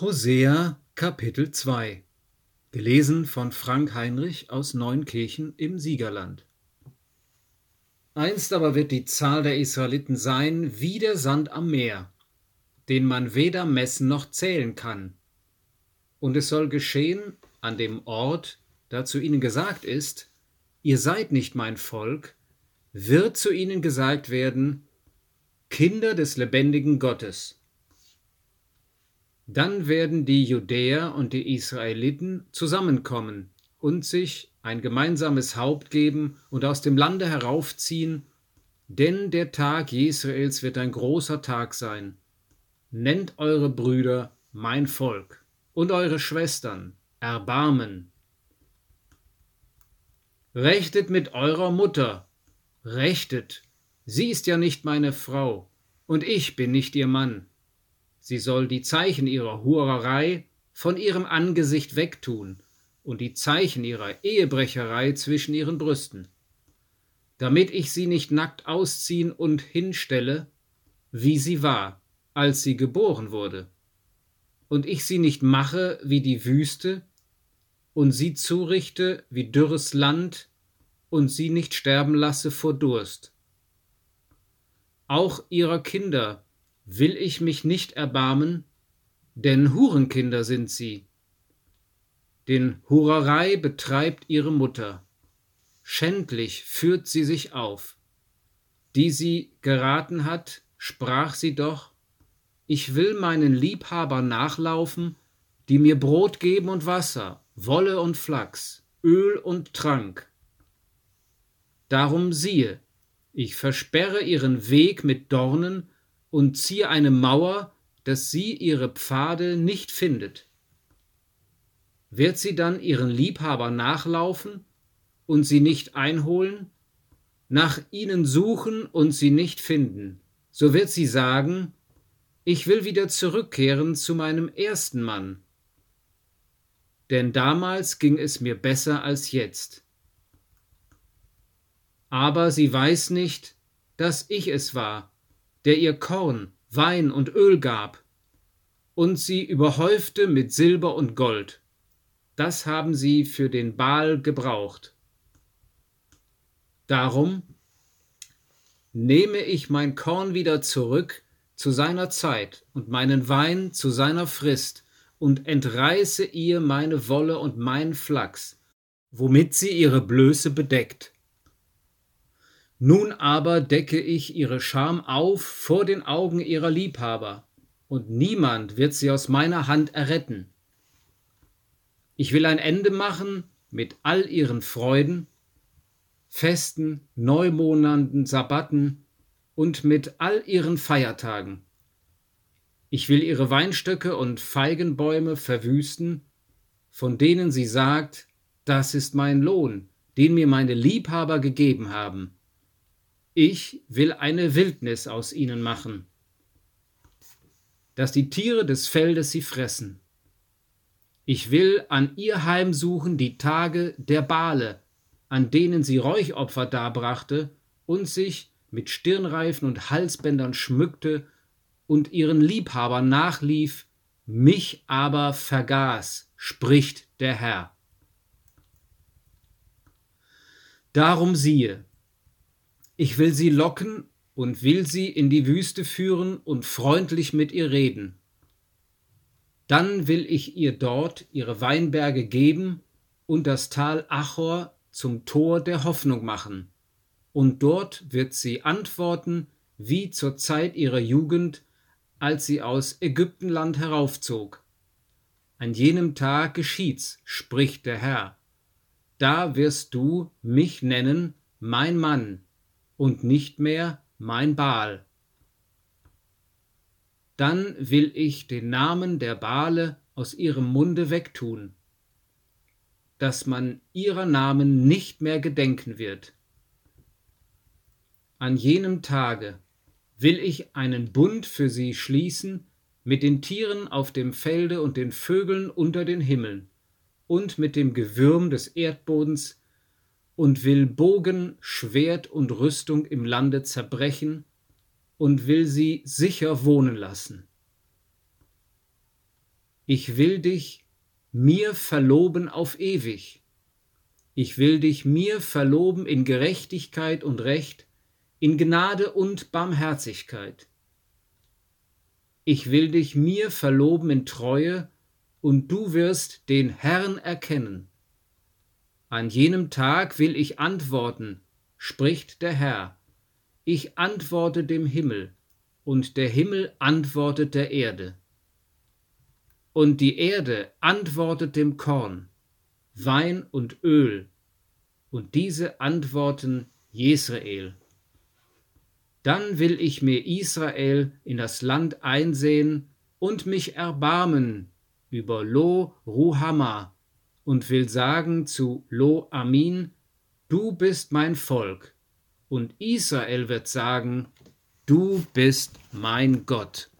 Hosea Kapitel 2 Gelesen von Frank Heinrich aus Neunkirchen im Siegerland. Einst aber wird die Zahl der Israeliten sein wie der Sand am Meer, den man weder messen noch zählen kann. Und es soll geschehen an dem Ort, da zu ihnen gesagt ist, ihr seid nicht mein Volk, wird zu ihnen gesagt werden, Kinder des lebendigen Gottes. Dann werden die Judäer und die Israeliten zusammenkommen und sich ein gemeinsames Haupt geben und aus dem Lande heraufziehen, denn der Tag Jesraels wird ein großer Tag sein. Nennt eure Brüder mein Volk und eure Schwestern Erbarmen. Rechtet mit eurer Mutter, rechtet, sie ist ja nicht meine Frau, und ich bin nicht ihr Mann Sie soll die Zeichen ihrer Hurerei von ihrem Angesicht wegtun und die Zeichen ihrer Ehebrecherei zwischen ihren Brüsten, damit ich sie nicht nackt ausziehen und hinstelle, wie sie war, als sie geboren wurde, und ich sie nicht mache wie die Wüste, und sie zurichte wie dürres Land, und sie nicht sterben lasse vor Durst. Auch ihrer Kinder will ich mich nicht erbarmen, denn Hurenkinder sind sie. Den Hurerei betreibt ihre Mutter, schändlich führt sie sich auf. Die sie geraten hat, sprach sie doch, ich will meinen Liebhaber nachlaufen, die mir Brot geben und Wasser, Wolle und Flachs, Öl und Trank. Darum siehe, ich versperre ihren Weg mit Dornen und ziehe eine Mauer, dass sie ihre Pfade nicht findet. Wird sie dann ihren Liebhaber nachlaufen und sie nicht einholen, nach ihnen suchen und sie nicht finden, so wird sie sagen, ich will wieder zurückkehren zu meinem ersten Mann. Denn damals ging es mir besser als jetzt. Aber sie weiß nicht, dass ich es war, der ihr Korn, Wein und Öl gab, und sie überhäufte mit Silber und Gold. Das haben sie für den Baal gebraucht. Darum nehme ich mein Korn wieder zurück zu seiner Zeit und meinen Wein zu seiner Frist und entreiße ihr meine Wolle und mein Flachs, womit sie ihre Blöße bedeckt. Nun aber decke ich ihre Scham auf vor den Augen ihrer Liebhaber, und niemand wird sie aus meiner Hand erretten. Ich will ein Ende machen mit all ihren Freuden, Festen, Neumonaten, Sabbaten und mit all ihren Feiertagen. Ich will ihre Weinstöcke und Feigenbäume verwüsten, von denen sie sagt, das ist mein Lohn, den mir meine Liebhaber gegeben haben ich will eine Wildnis aus ihnen machen, dass die Tiere des Feldes sie fressen. Ich will an ihr heimsuchen die Tage der Bale, an denen sie Räuchopfer darbrachte und sich mit Stirnreifen und Halsbändern schmückte und ihren Liebhabern nachlief, mich aber vergaß, spricht der Herr. Darum siehe, ich will sie locken und will sie in die Wüste führen und freundlich mit ihr reden. Dann will ich ihr dort ihre Weinberge geben und das Tal Achor zum Tor der Hoffnung machen. Und dort wird sie antworten wie zur Zeit ihrer Jugend, als sie aus Ägyptenland heraufzog. An jenem Tag geschieht's, spricht der Herr. Da wirst du mich nennen, mein Mann, und nicht mehr mein Baal. Dann will ich den Namen der Baale aus ihrem Munde wegtun, dass man ihrer Namen nicht mehr gedenken wird. An jenem Tage will ich einen Bund für sie schließen mit den Tieren auf dem Felde und den Vögeln unter den Himmeln und mit dem Gewürm des Erdbodens und will Bogen, Schwert und Rüstung im Lande zerbrechen und will sie sicher wohnen lassen. Ich will dich mir verloben auf ewig. Ich will dich mir verloben in Gerechtigkeit und Recht, in Gnade und Barmherzigkeit. Ich will dich mir verloben in Treue, und du wirst den Herrn erkennen. An jenem Tag will ich antworten, spricht der Herr. Ich antworte dem Himmel, und der Himmel antwortet der Erde. Und die Erde antwortet dem Korn, Wein und Öl, und diese antworten Jesrael. Dann will ich mir Israel in das Land einsehen und mich erbarmen über Lo Ruhama und will sagen zu Lo Amin, du bist mein Volk. Und Israel wird sagen, du bist mein Gott.